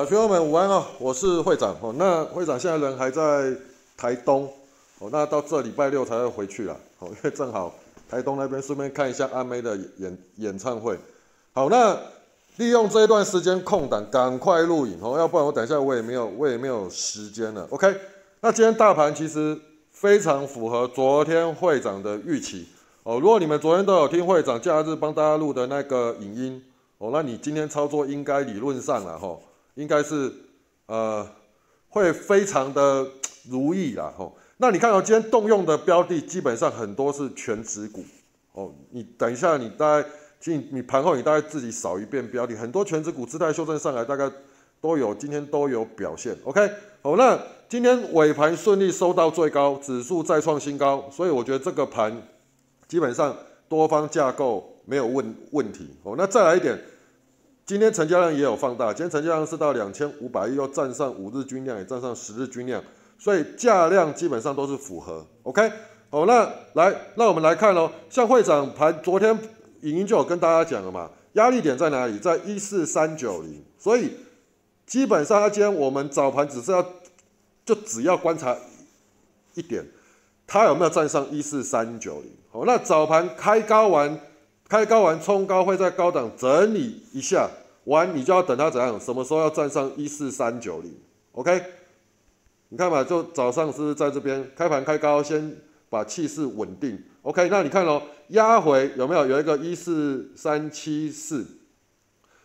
啊，学友们午安哦，我是会长哦。那会长现在人还在台东哦，那到这礼拜六才会回去啦哦，因为正好台东那边顺便看一下阿妹的演演唱会。好，那利用这一段时间空档，赶快录影哦，要不然我等一下我也没有我也没有时间了。OK，那今天大盘其实非常符合昨天会长的预期哦。如果你们昨天都有听会长假日帮大家录的那个影音哦，那你今天操作应该理论上了哈。应该是，呃，会非常的如意啦，吼。那你看到今天动用的标的，基本上很多是全指股，哦。你等一下，你大概，你你盘后你大概自己扫一遍标的，很多全指股姿态修正上来，大概都有今天都有表现，OK。好，那今天尾盘顺利收到最高，指数再创新高，所以我觉得这个盘基本上多方架构没有问问题，哦。那再来一点。今天成交量也有放大，今天成交量是到两千五百亿，又站上五日均量，也站上十日均量，所以价量基本上都是符合。OK，好，那来，那我们来看喽。像会长盘昨天影音就有跟大家讲了嘛，压力点在哪里？在一四三九零，所以基本上今天我们早盘只是要就只要观察一点，它有没有站上一四三九零。好，那早盘开高完，开高完冲高会在高档整理一下。完，你就要等它怎样？什么时候要站上一四三九零？OK，你看嘛，就早上是在这边开盘开高，先把气势稳定。OK，那你看喽，压回有没有有一个一四三七四，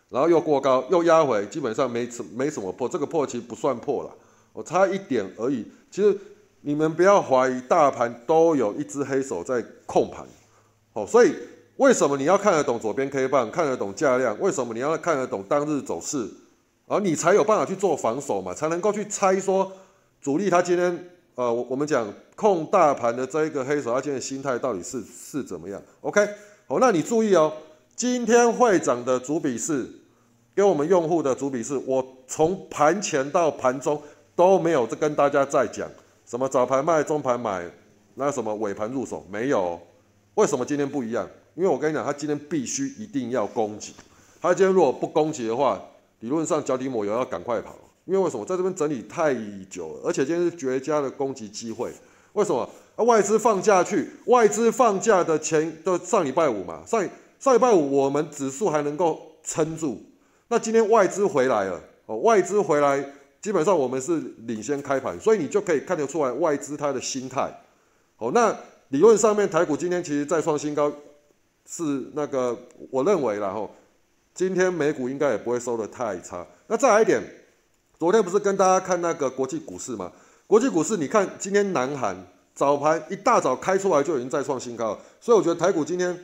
然后又过高，又压回，基本上没什没什么破，这个破其实不算破了，我差一点而已。其实你们不要怀疑，大盘都有一只黑手在控盘，哦，所以。为什么你要看得懂左边 K 棒，看得懂价量？为什么你要看得懂当日走势？而你才有办法去做防守嘛，才能够去猜说主力他今天呃，我我们讲控大盘的这一个黑手，他今天心态到底是是怎么样？OK，好，那你注意哦，今天会长的主笔是给我们用户的主笔是，我从盘前到盘中都没有跟大家在讲什么早盘卖、中盘买，那什么尾盘入手没有？为什么今天不一样？因为我跟你讲，他今天必须一定要攻击。他今天如果不攻击的话，理论上脚底抹油要赶快跑。因为为什么在这边整理太久了？而且今天是绝佳的攻击机会。为什么？外资放假去，外资放假的前的上礼拜五嘛，上上礼拜五我们指数还能够撑住。那今天外资回来了，哦，外资回来，基本上我们是领先开盘，所以你就可以看得出来外资它的心态。哦，那理论上面台股今天其实再创新高。是那个，我认为然后今天美股应该也不会收的太差。那再来一点，昨天不是跟大家看那个国际股市吗？国际股市，你看今天南韩早盘一大早开出来就已经再创新高，所以我觉得台股今天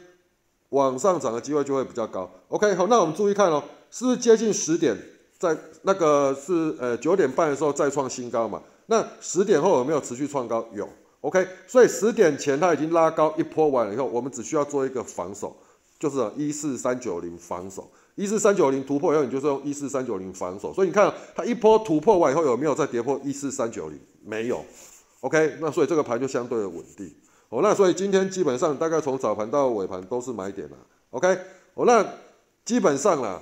往上涨的机会就会比较高。OK，好，那我们注意看哦，是不是接近十点，在那个是呃九点半的时候再创新高嘛？那十点后有没有持续创高？有。OK，所以十点前它已经拉高一波完了以后，我们只需要做一个防守，就是一四三九零防守，一四三九零突破以后，你就是用一四三九零防守。所以你看它一波突破完以后，有没有再跌破一四三九零？没有。OK，那所以这个盘就相对的稳定。哦，那所以今天基本上大概从早盘到尾盘都是买点了。OK，哦，那基本上啦，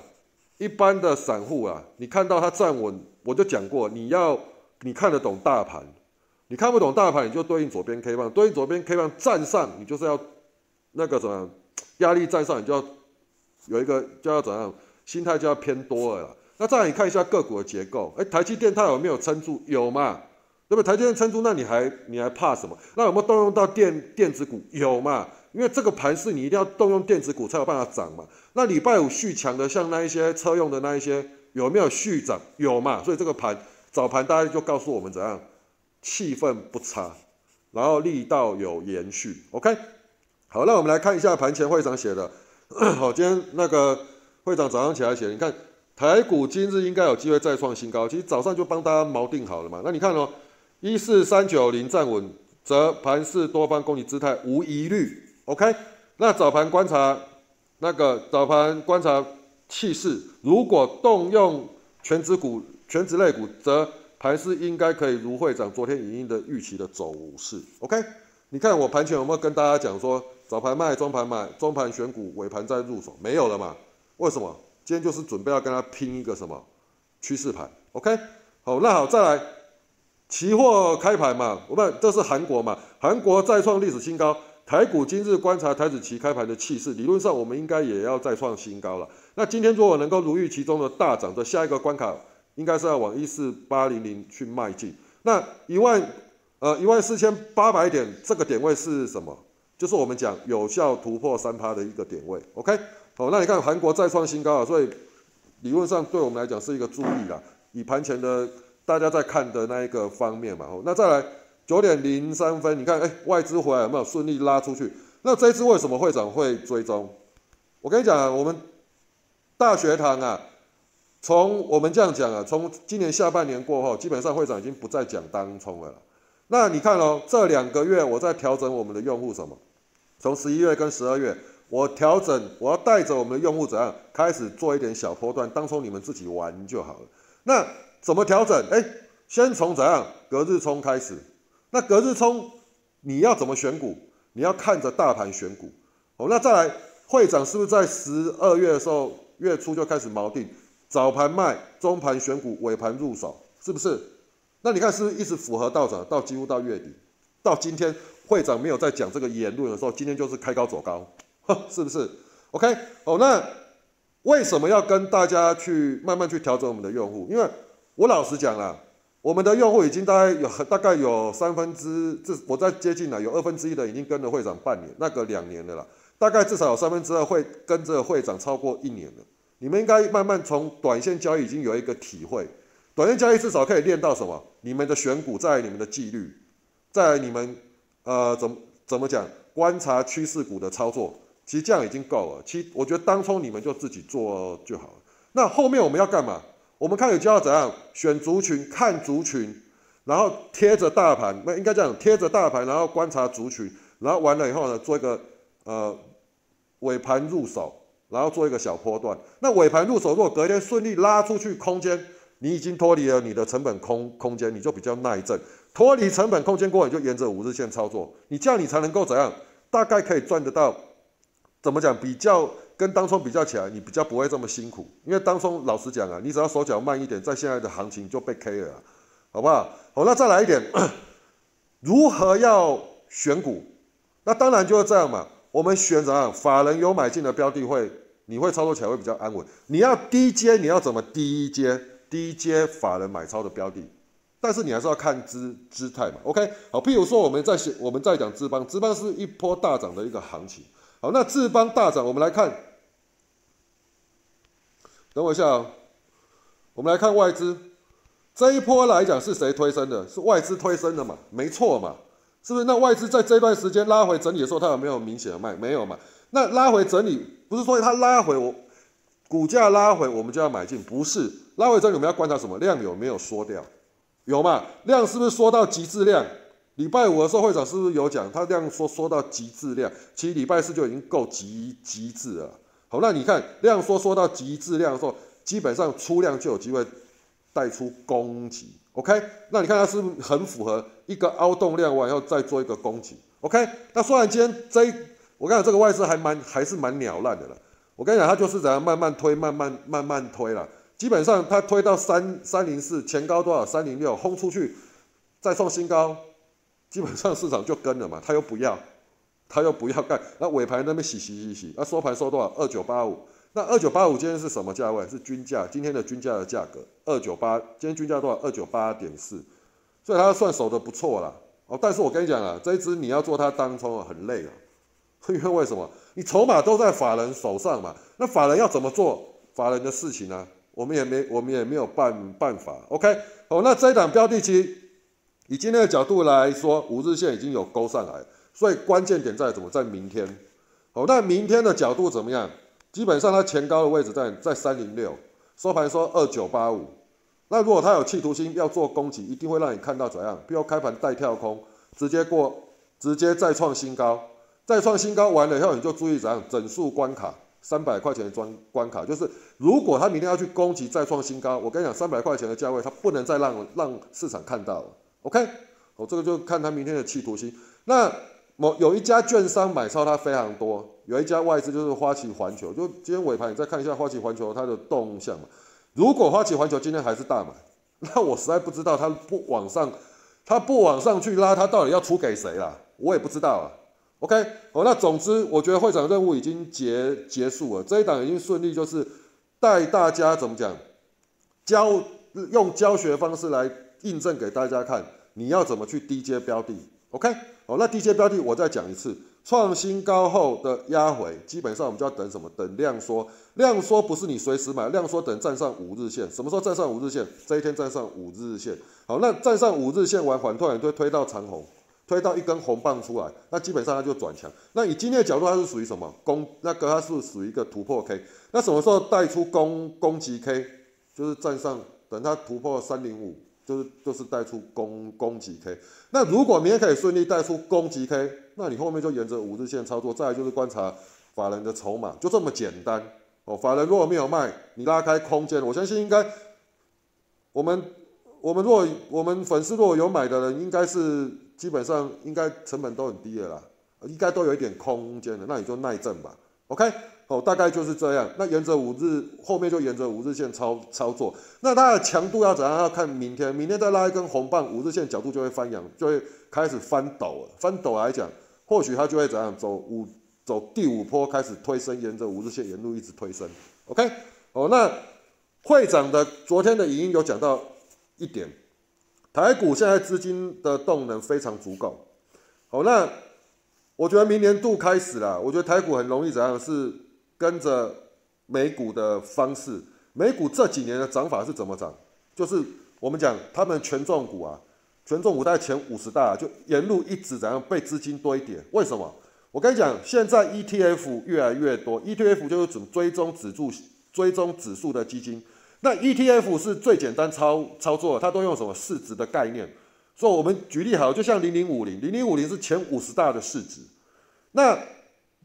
一般的散户啊，你看到它站稳，我就讲过，你要你看得懂大盘。你看不懂大盘，你就对应左边 K 棒，对应左边 K 棒站上，你就是要那个怎么？压力站上，你就要有一个就要怎样？心态就要偏多了。那再来你看一下个股的结构，哎，台积电它有没有撑住？有嘛？对不对？台积电撑住，那你还你还怕什么？那有没有动用到电电子股？有嘛？因为这个盘是你一定要动用电子股才有办法涨嘛。那礼拜五续强的，像那一些车用的那一些，有没有续涨？有嘛？所以这个盘早盘大家就告诉我们怎样？气氛不差，然后力道有延续，OK。好，那我们来看一下盘前会长写的。好，今天那个会长早上起来写，你看台股今日应该有机会再创新高。其实早上就帮大家锚定好了嘛。那你看哦，一四三九零站稳，则盘势多方攻击姿态无疑虑，OK。那早盘观察那个早盘观察气势，如果动用全指股、全指类股，则盘势应该可以如会长昨天影音的预期的走势，OK？你看我盘前有没有跟大家讲说早盘卖，中盘买，中盘选股，尾盘再入手？没有了嘛？为什么？今天就是准备要跟他拼一个什么趋势盘 OK，好，那好，再来，期货开盘嘛，我们这是韩国嘛，韩国再创历史新高。台股今日观察台子期开盘的气势，理论上我们应该也要再创新高了。那今天如果能够如预期中的大涨，的下一个关卡应该是要往一四八零零去迈进。那一万呃一万四千八百点这个点位是什么？就是我们讲有效突破三趴的一个点位。OK，好，那你看韩国再创新高啊，所以理论上对我们来讲是一个注意啦。以盘前的大家在看的那一个方面嘛，那再来。九点零三分，你看，哎，外资回来有没有顺利拉出去？那这支为什么会长会追踪？我跟你讲啊，我们大学堂啊，从我们这样讲啊，从今年下半年过后，基本上会长已经不再讲当冲了。那你看哦，这两个月我在调整我们的用户什么？从十一月跟十二月，我调整，我要带着我们的用户怎样开始做一点小波段，当冲你们自己玩就好了。那怎么调整？哎，先从怎样隔日冲开始。那隔日冲，你要怎么选股？你要看着大盘选股。哦，那再来，会长是不是在十二月的时候月初就开始锚定，早盘卖，中盘选股，尾盘入手，是不是？那你看是不是一直符合道长到几乎到月底，到今天会长没有在讲这个言论的时候，今天就是开高走高，是不是？OK，哦，那为什么要跟大家去慢慢去调整我们的用户？因为我老实讲啦。我们的用户已经大概有大概有三分之，这我在接近了，有二分之一的已经跟了会长半年，那个两年的了，大概至少有三分之二会跟着会长超过一年了。你们应该慢慢从短线交易已经有一个体会，短线交易至少可以练到什么？你们的选股在你们的纪律，在你们呃怎么怎么讲观察趋势股的操作，其实这样已经够了。其实我觉得当初你们就自己做就好了。那后面我们要干嘛？我们看有教要怎样选族群，看族群，然后贴着大盘，那应该这样贴着大盘，然后观察族群，然后完了以后呢，做一个呃尾盘入手，然后做一个小波段。那尾盘入手，如果隔天顺利拉出去空间，你已经脱离了你的成本空空间，你就比较耐震。脱离成本空间过后，你就沿着五日线操作，你这样你才能够怎样？大概可以赚得到，怎么讲？比较。跟当冲比较起来，你比较不会这么辛苦，因为当冲老实讲啊，你只要手脚慢一点，在现在的行情就被 K 了，好不好？好，那再来一点，如何要选股？那当然就是这样嘛。我们选怎样？法人有买进的标的会，你会操作起来会比较安稳。你要低阶，你要怎么低阶？低阶法人买超的标的，但是你还是要看姿姿态嘛。OK，好，譬如说我们在我们在讲资邦，资邦是一波大涨的一个行情。好，那资邦大涨，我们来看。等我一下啊，我们来看外资这一波来讲是谁推升的？是外资推升的嘛？没错嘛，是不是？那外资在这段时间拉回整理的时候，它有没有明显的卖？没有嘛？那拉回整理不是说它拉回我股价拉回我们就要买进？不是，拉回整理我们要观察什么？量有没有缩掉？有嘛？量是不是缩到极致量？礼拜五的时候会长是不是有讲？它量缩缩到极致量，其实礼拜四就已经够极极致了。好，那你看量缩缩到极致量的时候，基本上出量就有机会带出攻击。OK，那你看它是不是很符合一个凹洞量完以后再做一个攻击？OK，那虽然今天这我跟你讲这个外资还蛮还是蛮鸟烂的了。我跟你讲，它就是怎样慢慢推，慢慢慢慢推了。基本上它推到三三零四前高多少？三零六轰出去，再创新高，基本上市场就跟了嘛，它又不要。他又不要干，那尾盘那边洗洗洗洗，那收盘收多少？二九八五。那二九八五今天是什么价位？是均价，今天的均价的价格二九八。今天均价多少？二九八点四。所以它算守的不错了哦。但是我跟你讲啊，这一支你要做它当冲啊，很累啊。因为为什么？你筹码都在法人手上嘛。那法人要怎么做法人的事情呢？我们也没我们也没有办办法。OK，哦，那这一档标的期以今天的角度来说，五日线已经有勾上来。所以关键点在怎么？在明天，好，那明天的角度怎么样？基本上它前高的位置在在三零六，收盘说二九八五。那如果它有企图心要做攻击，一定会让你看到怎样？比如开盘带跳空，直接过，直接再创新高，再创新高完了以后，你就注意怎样？整数关卡三百块钱的关关卡，就是如果他明天要去攻击再创新高，我跟你讲，三百块钱的价位它不能再让让市场看到了。OK，我这个就看他明天的企图心。那某有一家券商买超它非常多，有一家外资就是花旗环球，就今天尾盘你再看一下花旗环球它的动向嘛。如果花旗环球今天还是大买，那我实在不知道它不往上，它不往上去拉，它到底要出给谁啦？我也不知道啊。OK，好，那总之我觉得会长任务已经结结束了，这一档已经顺利，就是带大家怎么讲，教用教学方式来印证给大家看，你要怎么去低阶标的。OK，好，那低阶标的我再讲一次。创新高后的压回，基本上我们就要等什么？等量缩。量缩不是你随时买，量缩等站上五日线。什么时候站上五日线？这一天站上五日线。好，那站上五日线完，缓突然推推到长红，推到一根红棒出来，那基本上它就转强。那以今天的角度，它是属于什么？攻，那个它是属于一个突破 K。那什么时候带出攻攻击 K？就是站上，等它突破三零五。就是就是带出攻攻击 K，那如果明天可以顺利带出攻击 K，那你后面就沿着五日线操作，再来就是观察法人的筹码，就这么简单哦。法人如果没有卖，你拉开空间，我相信应该我们我们若我们粉丝如果有买的人，应该是基本上应该成本都很低的啦，应该都有一点空间的，那你就耐震吧，OK。哦，大概就是这样。那沿着五日后面就沿着五日线操操作。那它的强度要怎样？要看明天，明天再拉一根红棒，五日线角度就会翻阳，就会开始翻斗了。翻斗来讲，或许它就会怎样走五走第五波开始推升，沿着五日线沿路一直推升。OK，哦，那会长的昨天的语音有讲到一点，台股现在资金的动能非常足够。好，那我觉得明年度开始了，我觉得台股很容易怎样是。跟着美股的方式，美股这几年的涨法是怎么涨？就是我们讲他们权重股啊，权重股在前五十大，就沿路一直怎样被资金堆叠。为什么？我跟你讲，现在 ETF 越来越多，ETF 就是准追踪指数、追踪指数的基金。那 ETF 是最简单操操作，它都用什么市值的概念？所以我们举例好，就像零零五零，零零五零是前五十大的市值，那。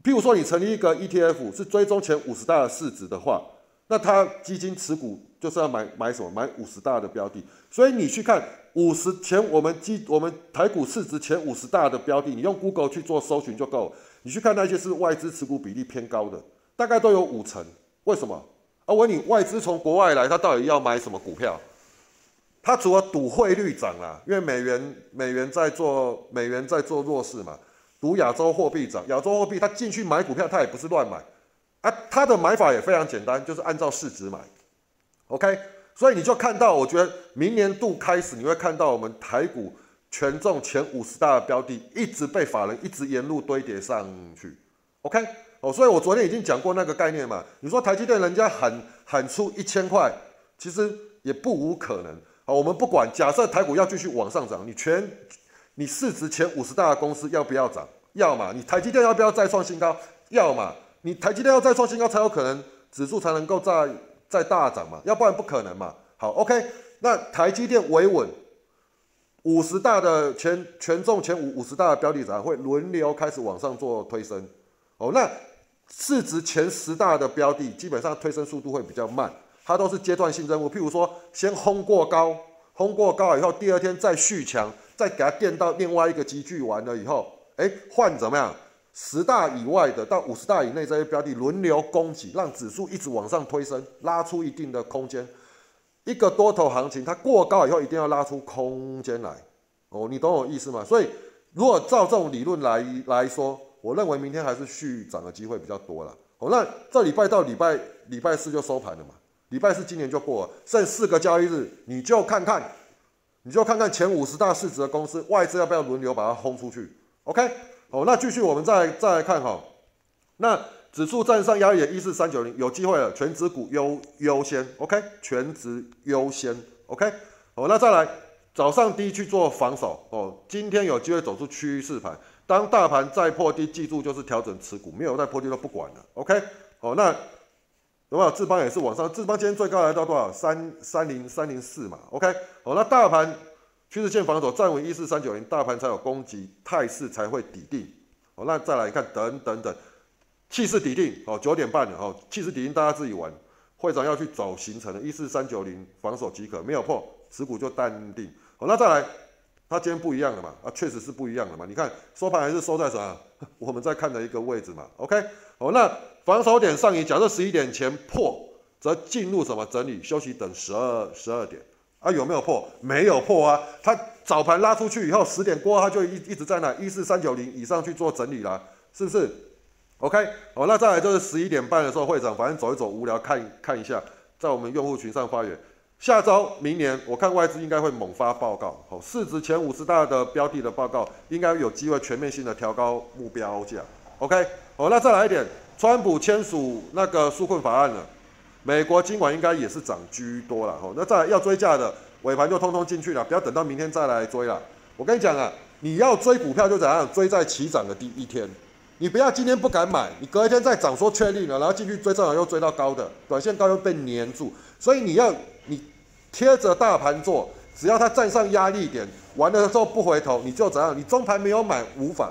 譬如说，你成立一个 ETF 是追踪前五十大的市值的话，那它基金持股就是要买买什么？买五十大的标的。所以你去看五十前我们基我们台股市值前五十大的标的，你用 Google 去做搜寻就够。你去看那些是外资持股比例偏高的，大概都有五成。为什么？啊，我问你，外资从国外来，他到底要买什么股票？他除了赌汇率涨啊，因为美元美元在做美元在做弱势嘛。赌亚洲货币涨，亚洲货币他进去买股票，他也不是乱买，啊，他的买法也非常简单，就是按照市值买，OK，所以你就看到，我觉得明年度开始，你会看到我们台股权重前五十大的标的，一直被法人一直沿路堆叠上去，OK，哦，所以我昨天已经讲过那个概念嘛，你说台积电人家喊喊出一千块，其实也不无可能，好，我们不管，假设台股要继续往上涨，你全你市值前五十大的公司要不要涨？要嘛，你台积电要不要再创新高？要嘛，你台积电要再创新高才有可能指数才能够再再大涨嘛，要不然不可能嘛。好，OK，那台积电维稳，五十大的权权重前五五十大的标的涨会轮流开始往上做推升。哦，那市值前十大的标的基本上推升速度会比较慢，它都是阶段性任务。譬如说，先轰过高，轰过高以后，第二天再续强，再给它垫到另外一个集聚完了以后。哎，换怎么样？十大以外的到五十大以内这些标的轮流攻击，让指数一直往上推升，拉出一定的空间。一个多头行情，它过高以后一定要拉出空间来。哦，你懂我意思吗？所以如果照这种理论来来说，我认为明天还是续涨的机会比较多了。哦，那这礼拜到礼拜礼拜四就收盘了嘛？礼拜四今年就过了，剩四个交易日，你就看看，你就看看前五十大市值的公司外资要不要轮流把它轰出去。OK，哦，那继续我们再再来看哈，那指数站上压力一四三九零，有机会了，全指股优优先，OK，全指优先，OK，哦，那再来早上低去做防守哦，今天有机会走出趋势盘，当大盘再破低，记住就是调整持股，没有再破低都不管了，OK，好，那有没有智邦也是往上，智邦今天最高来到多少？三三零三零四嘛，OK，好，那大盘。趋势线防守站稳一四三九零，大盘才有攻击态势才会抵定。哦，那再来看等等等，气势抵定。哦，九点半了。哦，气势抵定，大家自己玩。会长要去走形成的，一四三九零防守即可，没有破，持股就淡定。好，那再来，它今天不一样的嘛？啊，确实是不一样的嘛。你看收盘还是收在什么？我们在看的一个位置嘛。OK，好，那防守点上移，假设十一点前破，则进入什么整理休息等十二十二点。啊，有没有破？没有破啊，它早盘拉出去以后，十点过后它就一一直在那一四三九零以上去做整理了，是不是？OK，好，那再来就是十一点半的时候，会长反正走一走，无聊看看一下，在我们用户群上发言。下周明年我看外资应该会猛发报告，好，市值前五十大的标的的报告应该有机会全面性的调高目标价。OK，好，那再来一点，川普签署那个纾困法案了，美国今晚应该也是涨居多了。好，那再来要追价的尾盘就通通进去了，不要等到明天再来追了。我跟你讲啊，你要追股票就怎样，追在起涨的第一天，你不要今天不敢买，你隔一天再涨说确定了，然后进去追，正好又追到高的，短线高又被粘住，所以你要。贴着大盘做，只要它站上压力点，完了之后不回头，你就怎样？你中盘没有买无妨，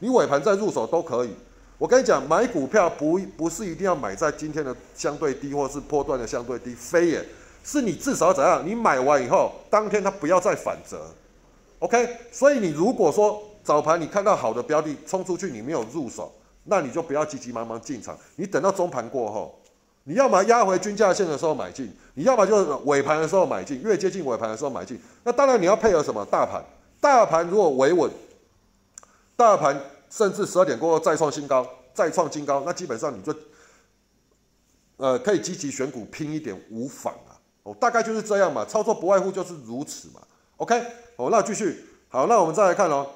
你尾盘再入手都可以。我跟你讲，买股票不不是一定要买在今天的相对低，或是波段的相对低，非也是你至少怎样？你买完以后，当天它不要再反折，OK？所以你如果说早盘你看到好的标的冲出去，你没有入手，那你就不要急急忙忙进场，你等到中盘过后。你要么压回均价线的时候买进，你要么就是尾盘的时候买进，越接近尾盘的时候买进。那当然你要配合什么？大盘，大盘如果维稳，大盘甚至十二点过后再创新高，再创新高，那基本上你就，呃，可以积极选股拼一点无妨啊。哦，大概就是这样嘛，操作不外乎就是如此嘛。OK，哦，那继续，好，那我们再来看哦，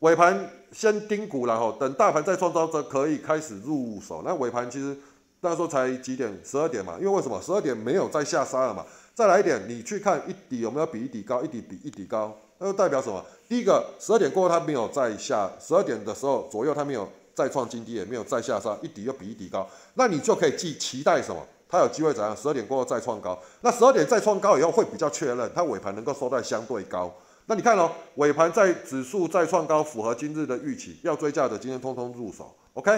尾盘先盯股，然后等大盘再创高，则可以开始入手。那尾盘其实。那时候才几点？十二点嘛。因为为什么？十二点没有再下杀了嘛。再来一点，你去看一底有没有比一底高？一底比一底高，那就代表什么？第一个，十二点过后它没有再下，十二点的时候左右它没有再创新低，也没有再下杀，一底又比一底高，那你就可以寄期待什么？它有机会怎样？十二点过后再创高。那十二点再创高以后会比较确认，它尾盘能够收在相对高。那你看哦，尾盘在指数再创高，符合今日的预期，要追价的今天通通入手。OK，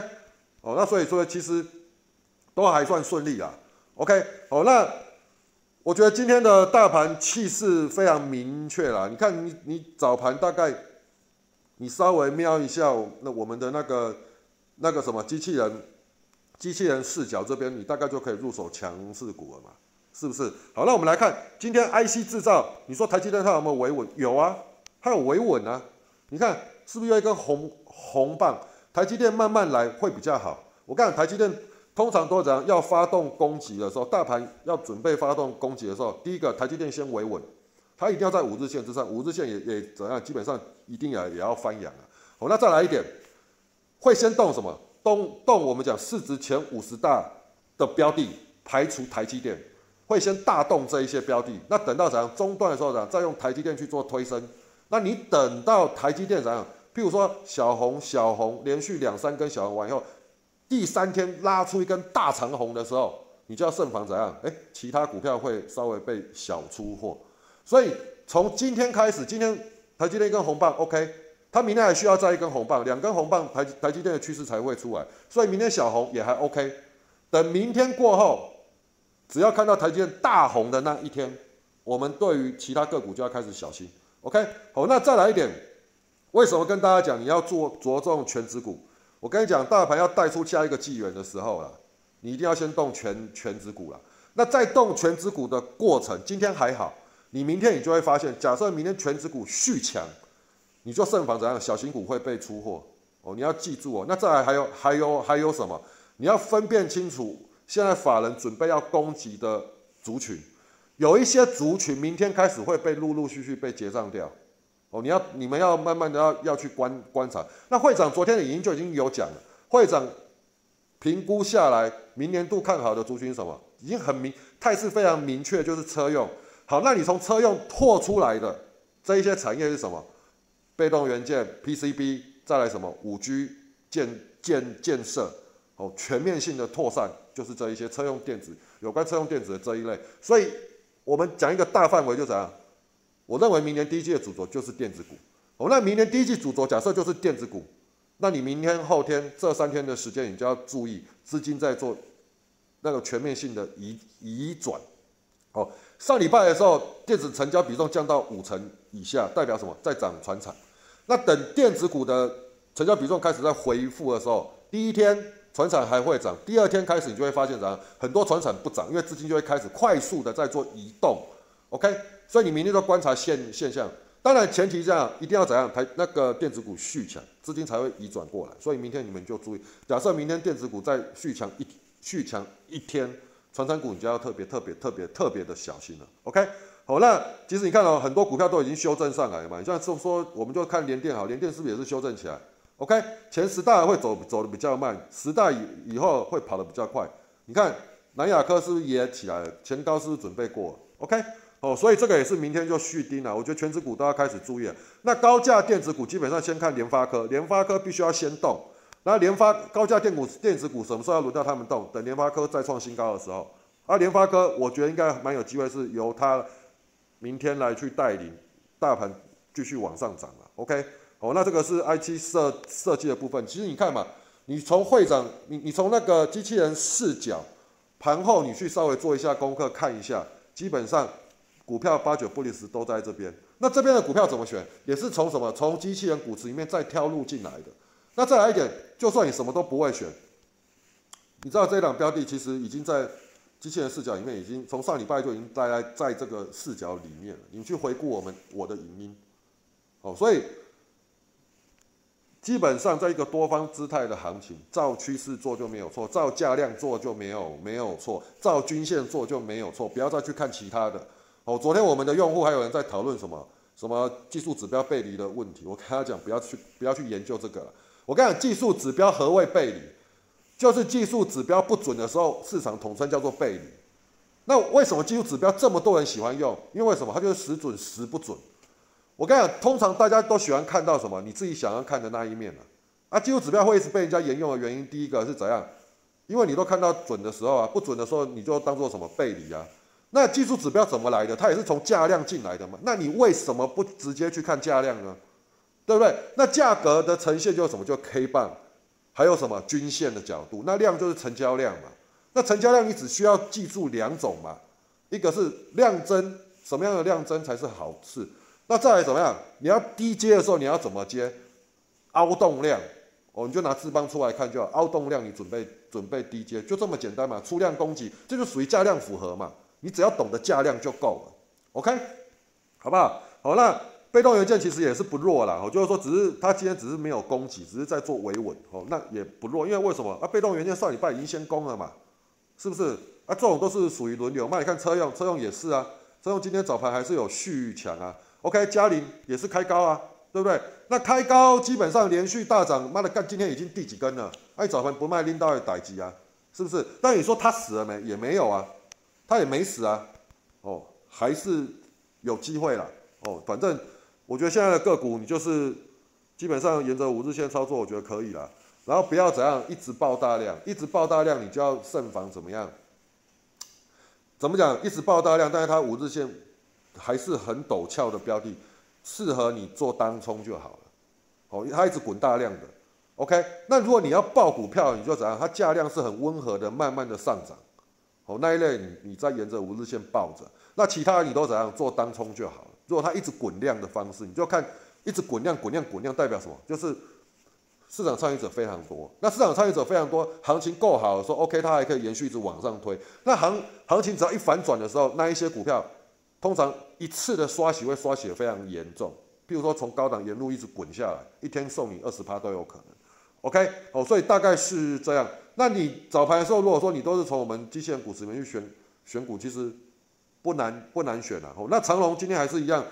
哦，那所以说其实。都还算顺利啊，OK，好，那我觉得今天的大盘气势非常明确啦。你看，你你早盘大概你稍微瞄一下那我们的那个那个什么机器人机器人视角这边，你大概就可以入手强势股了嘛，是不是？好，那我们来看今天 IC 制造，你说台积电它有没有维稳？有啊，它有维稳啊。你看是不是有一根红红棒？台积电慢慢来会比较好。我讲台积电。通常都怎样？要发动攻击的时候，大盘要准备发动攻击的时候，第一个台积电先维稳，它一定要在五日线之上，五日线也也怎样？基本上一定也也要翻阳啊。好，那再来一点，会先动什么？动动我们讲市值前五十大的标的，排除台积电，会先大动这一些标的。那等到怎样中段的时候，怎样再用台积电去做推升？那你等到台积电怎样？譬如说小红小红连续两三根小红完以后。第三天拉出一根大长红的时候，你就要慎防怎样？哎，其他股票会稍微被小出货。所以从今天开始，今天台积电一根红棒，OK，它明天还需要再一根红棒，两根红棒，台台积电的趋势才会出来。所以明天小红也还 OK。等明天过后，只要看到台积电大红的那一天，我们对于其他个股就要开始小心。OK，好，那再来一点，为什么跟大家讲你要做着重全指股？我跟你讲，大盘要带出下一个纪元的时候了，你一定要先动全全指股了。那在动全指股的过程，今天还好，你明天你就会发现，假设明天全指股续强，你就慎防怎样，小型股会被出货哦。你要记住哦。那再来还有还有还有什么？你要分辨清楚，现在法人准备要攻击的族群，有一些族群明天开始会被陆陆续续被结账掉。哦，你要你们要慢慢的要要去观观察。那会长昨天的语音就已经有讲了，会长评估下来，明年度看好的族群什么，已经很明态势非常明确，就是车用。好，那你从车用拓出来的这一些产业是什么？被动元件、PCB，再来什么？五 G 建建建设，哦，全面性的扩散就是这一些车用电子，有关车用电子的这一类。所以我们讲一个大范围就怎样？我认为明年第一季的主轴就是电子股。哦，那明年第一季主轴假设就是电子股，那你明天后天这三天的时间，你就要注意资金在做那个全面性的移移转。哦，上礼拜的时候，电子成交比重降到五成以下，代表什么？在涨船产。那等电子股的成交比重开始在回复的时候，第一天船产还会涨，第二天开始你就会发现怎样？很多船产不涨，因为资金就会开始快速的在做移动。OK。所以你明天都观察现现象。当然前提这样一定要怎样，台那个电子股续强，资金才会移转过来。所以明天你们就注意，假设明天电子股在续强一续强一天，传产股你就要特别特别特别特别的小心了。OK，好，那其实你看到很多股票都已经修正上来了嘛，你像说说我们就看联电好，联电是不是也是修正起来？OK，前十大会走走的比较慢，十大以以后会跑的比较快。你看南亚科是不是也起来了？前高是不是准备过？OK。哦，所以这个也是明天就续盯了。我觉得全指股都要开始注意了。那高价电子股基本上先看联发科，联发科必须要先动。那联发高价电股电子股什么时候要轮到他们动？等联发科再创新高的时候。啊联发科我觉得应该蛮有机会，是由它明天来去带领大盘继续往上涨了。OK，哦，那这个是 I T 设设计的部分。其实你看嘛，你从会长，你你从那个机器人视角，盘后你去稍微做一下功课看一下，基本上。股票八九不离十都在这边，那这边的股票怎么选？也是从什么？从机器人股池里面再挑入进来的。那再来一点，就算你什么都不会选，你知道这档标的其实已经在机器人视角里面，已经从上礼拜就已经待在在这个视角里面了。你去回顾我们我的影音，哦，所以基本上在一个多方姿态的行情，照趋势做就没有错，照价量做就没有没有错，照均线做就没有错，不要再去看其他的。哦，昨天我们的用户还有人在讨论什么什么技术指标背离的问题，我跟他讲不要去不要去研究这个了。我跟你讲，技术指标何谓背离？就是技术指标不准的时候，市场统称叫做背离。那为什么技术指标这么多人喜欢用？因为什么？它就是时准时不准。我跟你讲，通常大家都喜欢看到什么？你自己想要看的那一面啊。啊，技术指标会一直被人家沿用的原因，第一个是怎样？因为你都看到准的时候啊，不准的时候你就当做什么背离啊？那技术指标怎么来的？它也是从价量进来的嘛？那你为什么不直接去看价量呢？对不对？那价格的呈现就是什么？就 K 棒，还有什么均线的角度？那量就是成交量嘛？那成交量你只需要记住两种嘛？一个是量增，什么样的量增才是好事？那再来怎么样？你要低接的时候你要怎么接？凹动量，哦，你就拿字邦出来看就好。凹动量你准备准备低接，就这么简单嘛？出量供给，这就属于价量符合嘛？你只要懂得价量就够了，OK，好不好？好，那被动元件其实也是不弱啦，哦，就是说只是它今天只是没有攻击，只是在做维稳，哦，那也不弱，因为为什么？啊，被动元件上礼拜已经先攻了嘛，是不是？啊，这种都是属于轮流。那你看车用，车用也是啊，车用今天早盘还是有续强啊，OK，嘉麟也是开高啊，对不对？那开高基本上连续大涨，妈的干，今天已经第几根了？哎，早盘不卖拎到的逮鸡啊，是不是？但你说它死了没？也没有啊。他也没死啊，哦，还是有机会了，哦，反正我觉得现在的个股你就是基本上沿着五日线操作，我觉得可以了。然后不要怎样一直爆大量，一直爆大量，你就要慎防怎么样？怎么讲？一直爆大量，但是它五日线还是很陡峭的标的，适合你做单冲就好了。哦，它一直滚大量的，OK。那如果你要爆股票，你就怎样？它价量是很温和的，慢慢的上涨。哦，那一类你你再沿着五日线抱着，那其他你都怎样做单冲就好了。如果它一直滚量的方式，你就看一直滚量滚量滚量代表什么？就是市场参与者非常多。那市场参与者非常多，行情够好，说 OK，它还可以延续一直往上推。那行行情只要一反转的时候，那一些股票通常一次的刷洗会刷洗的非常严重。譬如说从高档沿路一直滚下来，一天送你二十趴都有可能。OK，哦，所以大概是这样。那你早盘的时候，如果说你都是从我们机器人股里面去选选股，其实不难不难选啊。哦，那长隆今天还是一样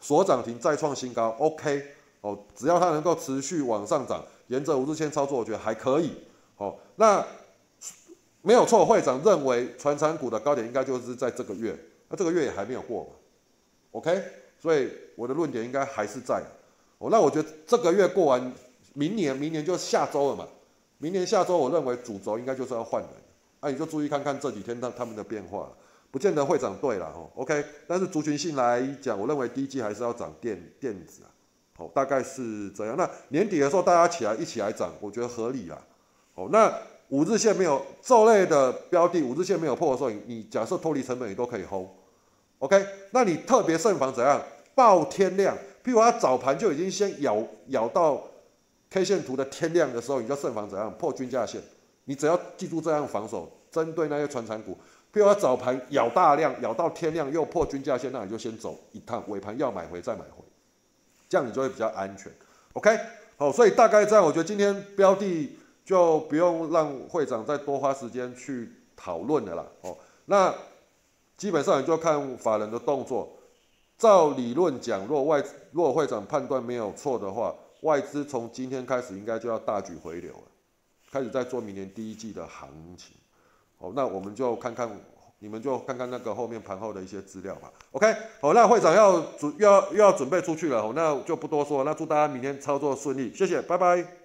锁涨停再创新高，OK，哦，只要它能够持续往上涨，沿着五日线操作，我觉得还可以。哦，那没有错，会长认为船产股的高点应该就是在这个月，那这个月也还没有过嘛，OK，所以我的论点应该还是在。哦，那我觉得这个月过完，明年明年就下周了嘛。明年下周，我认为主轴应该就是要换人，那你就注意看看这几天他他们的变化，不见得会涨对了哈，OK，但是族群性来讲，我认为第一季还是要涨电电子啊，好，大概是这样。那年底的时候大家起来一起来涨，我觉得合理啦。好，那五日线没有这类的标的，五日线没有破的时候，你假设脱离成本你都可以 hold，OK，那你特别慎防怎样？爆天量，譬如它早盘就已经先咬咬到。K 线图的天亮的时候，你就慎防怎样破均价线。你只要记住这样防守，针对那些传产股，譬如说早盘咬大量，咬到天亮又破均价线，那你就先走一趟，尾盘要买回再买回，这样你就会比较安全。OK，好，所以大概这样，我觉得今天标的就不用让会长再多花时间去讨论的啦。哦，那基本上你就看法人的动作。照理论讲，若外若会长判断没有错的话，外资从今天开始应该就要大举回流了，开始在做明年第一季的行情。好，那我们就看看，你们就看看那个后面盘后的一些资料吧。OK，好，那会长要准要又要准备出去了，那就不多说。那祝大家明天操作顺利，谢谢，拜拜。